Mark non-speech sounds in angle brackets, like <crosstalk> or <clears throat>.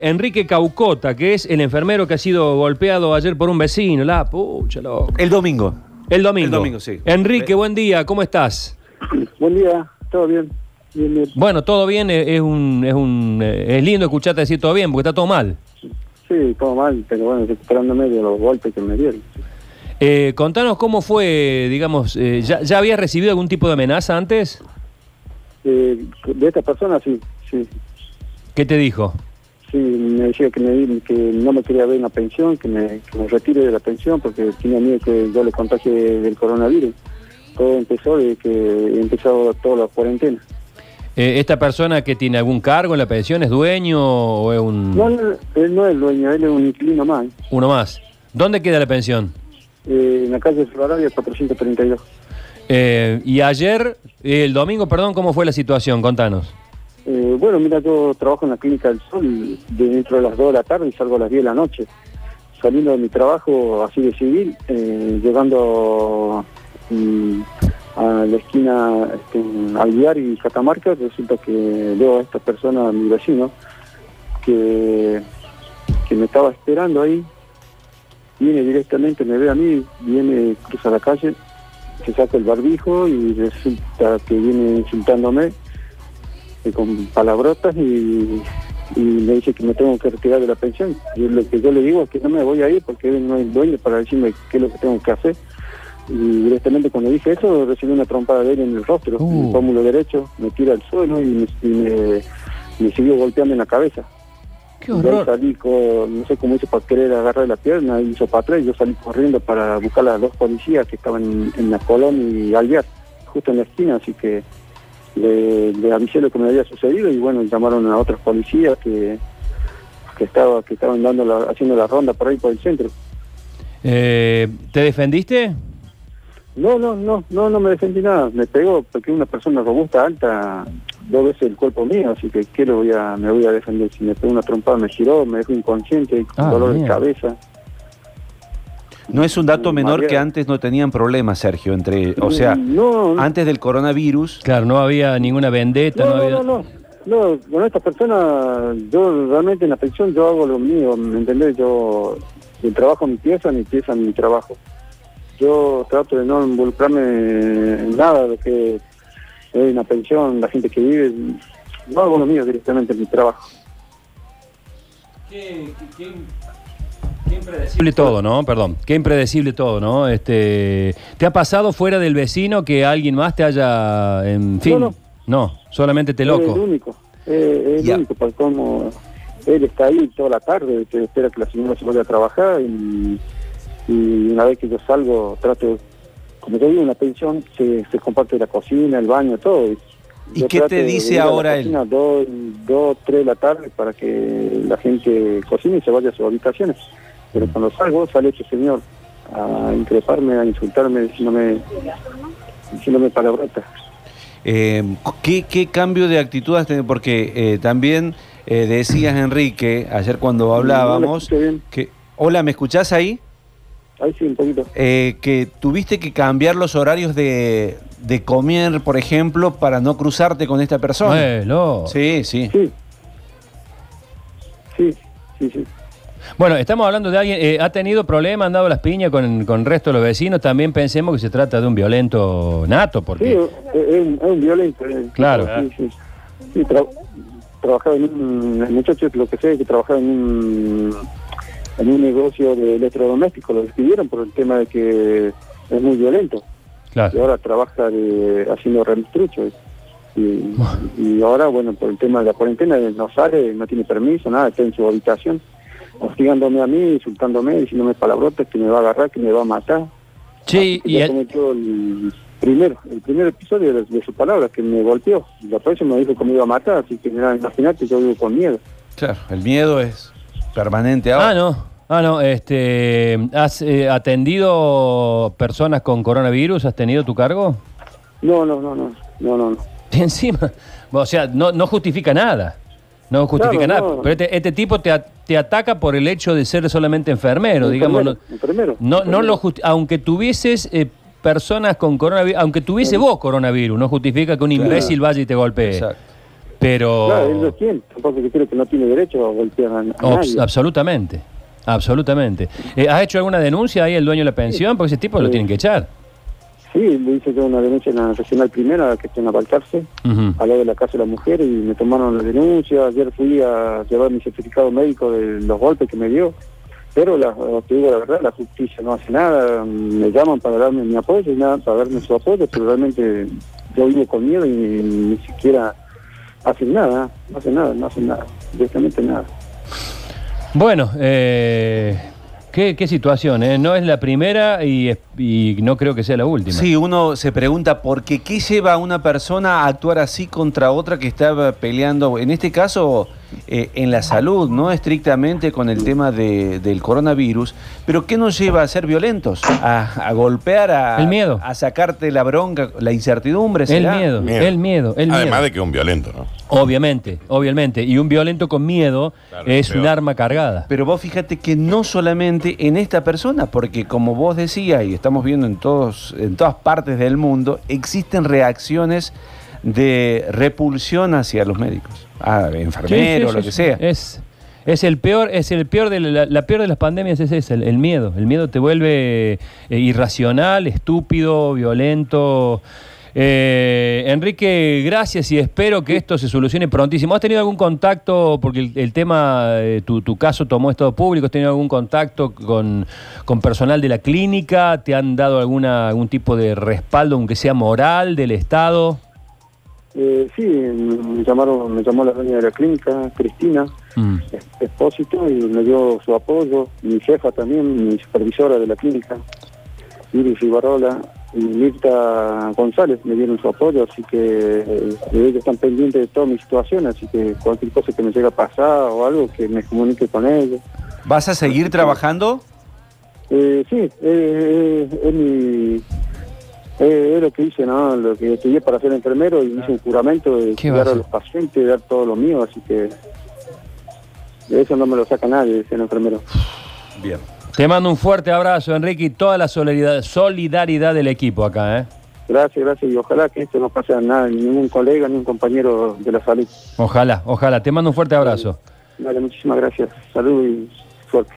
Enrique Caucota, que es el enfermero que ha sido golpeado ayer por un vecino. La pucha, loco. El domingo. El domingo. El domingo, sí. Enrique, buen día, ¿cómo estás? <clears throat> Buen día, todo bien. Bien, bien. Bueno, todo bien, eh, es un, es un, eh, es lindo escucharte decir todo bien, porque está todo mal. Sí, todo mal, pero bueno, recuperándome de los golpes que me dieron. Eh, contanos cómo fue, digamos, eh, ¿ya, ¿ya habías recibido algún tipo de amenaza antes? Eh, de esta persona, sí, sí. ¿Qué te dijo? Sí, me decía que, me, que no me quería ver en la pensión, que me, que me retire de la pensión porque tenía miedo que yo le contagie del coronavirus. Todo empezó de que empezó toda la cuarentena. Eh, ¿Esta persona que tiene algún cargo en la pensión es dueño o es un, No, no, él no es dueño, él es un inquilino más. uno más? ¿Dónde queda la pensión? Eh, en la calle Florida 432. Eh, y ayer, el domingo, perdón, ¿cómo fue la situación? Contanos. Bueno, mira, yo trabajo en la Clínica del Sol de dentro de las 2 de la tarde y salgo a las 10 de la noche. Saliendo de mi trabajo así de civil, eh, llegando mm, a la esquina este, Alviar y Catamarca, resulta que veo a esta persona, a mi vecino, que, que me estaba esperando ahí. Viene directamente, me ve a mí, viene, cruza la calle, se saca el barbijo y resulta que viene insultándome con palabrotas y, y me dice que me tengo que retirar de la pensión. Y lo que yo le digo es que no me voy a ir porque él no es dueño para decirme qué es lo que tengo que hacer. Y directamente cuando dije eso recibí una trompada de él en el rostro, en Uh. el pómulo derecho, me tira al suelo y me, y me- me siguió golpeando en la cabeza. ¡Qué Yo salí con, no sé cómo hice para querer agarrar la pierna, hizo para atrás y yo salí corriendo para buscar a las dos policías que estaban en, en la Colón y Alvear, justo en la esquina, así que le, le avisé lo que me había sucedido y bueno, llamaron a otras policías que, que, estaba, que estaban dando la- haciendo la ronda por ahí por el centro. Eh, ¿Te defendiste? No, no, no, no, no me defendí nada, me pegó porque una persona robusta, alta, dos veces el cuerpo mío, así que ¿qué lo voy a, me voy a defender? Si me pegó una trompada me giró, me dejó inconsciente, con Ah, dolor de cabeza. No es un dato Mm, menor que antes no tenían problemas, Sergio, entre, o sea, no, no, antes del coronavirus. Claro, no había ninguna vendetta, no, no, había... no, no, no, con esta persona, yo realmente en la pensión yo hago lo mío, ¿me entendés? Yo, el trabajo mi pieza, mi pieza mi trabajo. Yo trato de no involucrarme en nada de lo que es una pensión, la gente que vive, no hago lo mío directamente en mi trabajo. Qué, qué- qué impredecible todo, ¿no? Perdón, qué impredecible todo, ¿no? Este, ¿Te ha pasado fuera del vecino que alguien más te haya, en fin? No, no. solamente te Es el loco. único, eh, es el Ya. único, por cómo él está ahí toda la tarde, que espera que la señora se vaya a trabajar y, y una vez que yo salgo trato, como yo vivo en la pensión, se, se comparte la cocina, el baño, todo. ¿Y Yo qué te dice ahora él? Dos, dos, tres de la tarde para que la gente cocine y se vaya a sus habitaciones. Pero Mm. cuando salgo sale ese señor a increparme, a insultarme, diciéndome, diciéndome palabrotas. Eh, ¿qué, qué cambio de actitud has tenido? Porque eh, también eh, decías, Enrique, ayer cuando hablábamos, No que... Hola, ¿me escuchás ahí? Ahí sí, un poquito. Eh, que tuviste que cambiar los horarios de, de comer, por ejemplo, para no cruzarte con esta persona. Bueno. Sí, sí. Sí. Sí, sí, sí. Bueno, estamos hablando de alguien, eh, ha tenido problemas, han dado las piñas con, con el resto de los vecinos, también pensemos que se trata de un violento nato, Sí, porque... es, es un, es un violento. eh. Claro. Sí, sí. Sí, tra- trabajaba en un... El muchacho, lo que sé, que trabajaba en un, en un negocio de electrodomésticos. Lo despidieron por el tema de que es muy violento. Y Claro. ahora trabaja de, haciendo remistrucho. Y, y ahora, bueno, por el tema de la cuarentena, no sale, no tiene permiso, nada, está en su habitación, hostigándome a mí, insultándome, diciéndome palabrotas que me va a agarrar, que me va a matar. Sí, y el- cometió el primero, el primer episodio de, de sus palabras, que me golpeó. Y la próxima me dijo que me iba a matar, así que mira, imagínate, yo vivo con miedo. Claro, el miedo es permanente ahora. Ah, no. Ah, no. Este, ¿Has eh, atendido personas con coronavirus? ¿Has tenido tu cargo? No, no, no, no, no, no. no. <laughs> Y encima, o sea, no, no justifica nada. No justifica Claro, nada. no. Pero este, este tipo te, te ataca por el hecho de ser solamente enfermero, digamos. Enfermero, enfermero, No, no enfermero. lo justi- aunque tuvieses eh, personas con coronavirus, aunque tuviese vos coronavirus, no justifica que un Claro. imbécil vaya y te golpee. Exacto. Pero... Claro, él lo tiene, tampoco que creo que no tiene derecho a golpear a, a nadie. absolutamente, absolutamente. Eh, ¿Has hecho alguna denuncia ahí el dueño de la pensión? Porque ese tipo lo tienen que echar. Sí, le hice yo una denuncia en la regional primera, que está en Abalcarce, al lado de la casa de la mujer, y me tomaron la denuncia. Ayer fui a llevar mi certificado médico de los golpes que me dio. Pero la, te digo la verdad, la justicia no hace nada. Me llaman para darme mi apoyo y nada, para darme su apoyo, pero realmente yo vivo con miedo y ni siquiera hacen nada, no hacen nada, no hacen nada, directamente nada. Bueno, eh, ¿qué, qué situación, eh? No es la primera y, y no creo que sea la última. Sí, uno se pregunta por qué, qué lleva a una persona a actuar así contra otra que estaba peleando, en este caso, eh, en la salud, no estrictamente con el tema de- del coronavirus, pero ¿qué nos lleva a ser violentos? A, a golpear, a, El miedo. a sacarte la bronca, la incertidumbre. El ¿será? miedo, Miedo. el miedo, el Además miedo. de que es un violento, ¿no? Obviamente, obviamente. Y un violento con miedo Claro, es peor. un arma cargada. Pero vos fíjate que no solamente en esta persona, porque como vos decías y estamos viendo en todos en todas partes del mundo, existen reacciones de repulsión hacia los médicos, a enfermeros, Sí, sí, lo que sea. Es, es el peor, es el peor de la, la peor de las pandemias es ese, el, el miedo. El miedo te vuelve eh, irracional, estúpido, violento. Eh, Enrique, gracias y espero que esto se solucione prontísimo. ¿Has tenido algún contacto, porque el, el tema, eh, tu, tu caso tomó estado público, ¿has tenido algún contacto con, con personal de la clínica? ¿Te han dado alguna, algún tipo de respaldo, aunque sea moral, del Estado? Eh, sí, me llamaron, me llamó la dueña de la clínica, Cristina, Mm. Expósito, y me dio su apoyo, mi jefa también, mi supervisora de la clínica, Iris Ibarrola y Mirta González me dieron su apoyo, así que eh, ellos están pendientes de toda mi situación, así que cualquier cosa que me llegue a pasar o algo, que me comunique con ellos. ¿Vas a seguir trabajando? Eh, sí, eh, eh, es mi... eh, es lo que hice, ¿no? Lo que estudié para ser enfermero y hice un juramento de ¿Qué cuidar vas a los pacientes, de dar todo lo mío, así que de eso no me lo saca nadie, de ser enfermero. Bien. Te mando un fuerte abrazo, Enrique, y toda la solidaridad, solidaridad del equipo acá, ¿eh? Gracias, gracias, y ojalá que esto no pase a nada, ni ningún colega, ni un compañero de la salud. Ojalá, ojalá. Te mando un fuerte abrazo. Vale, muchísimas gracias. Salud y suerte.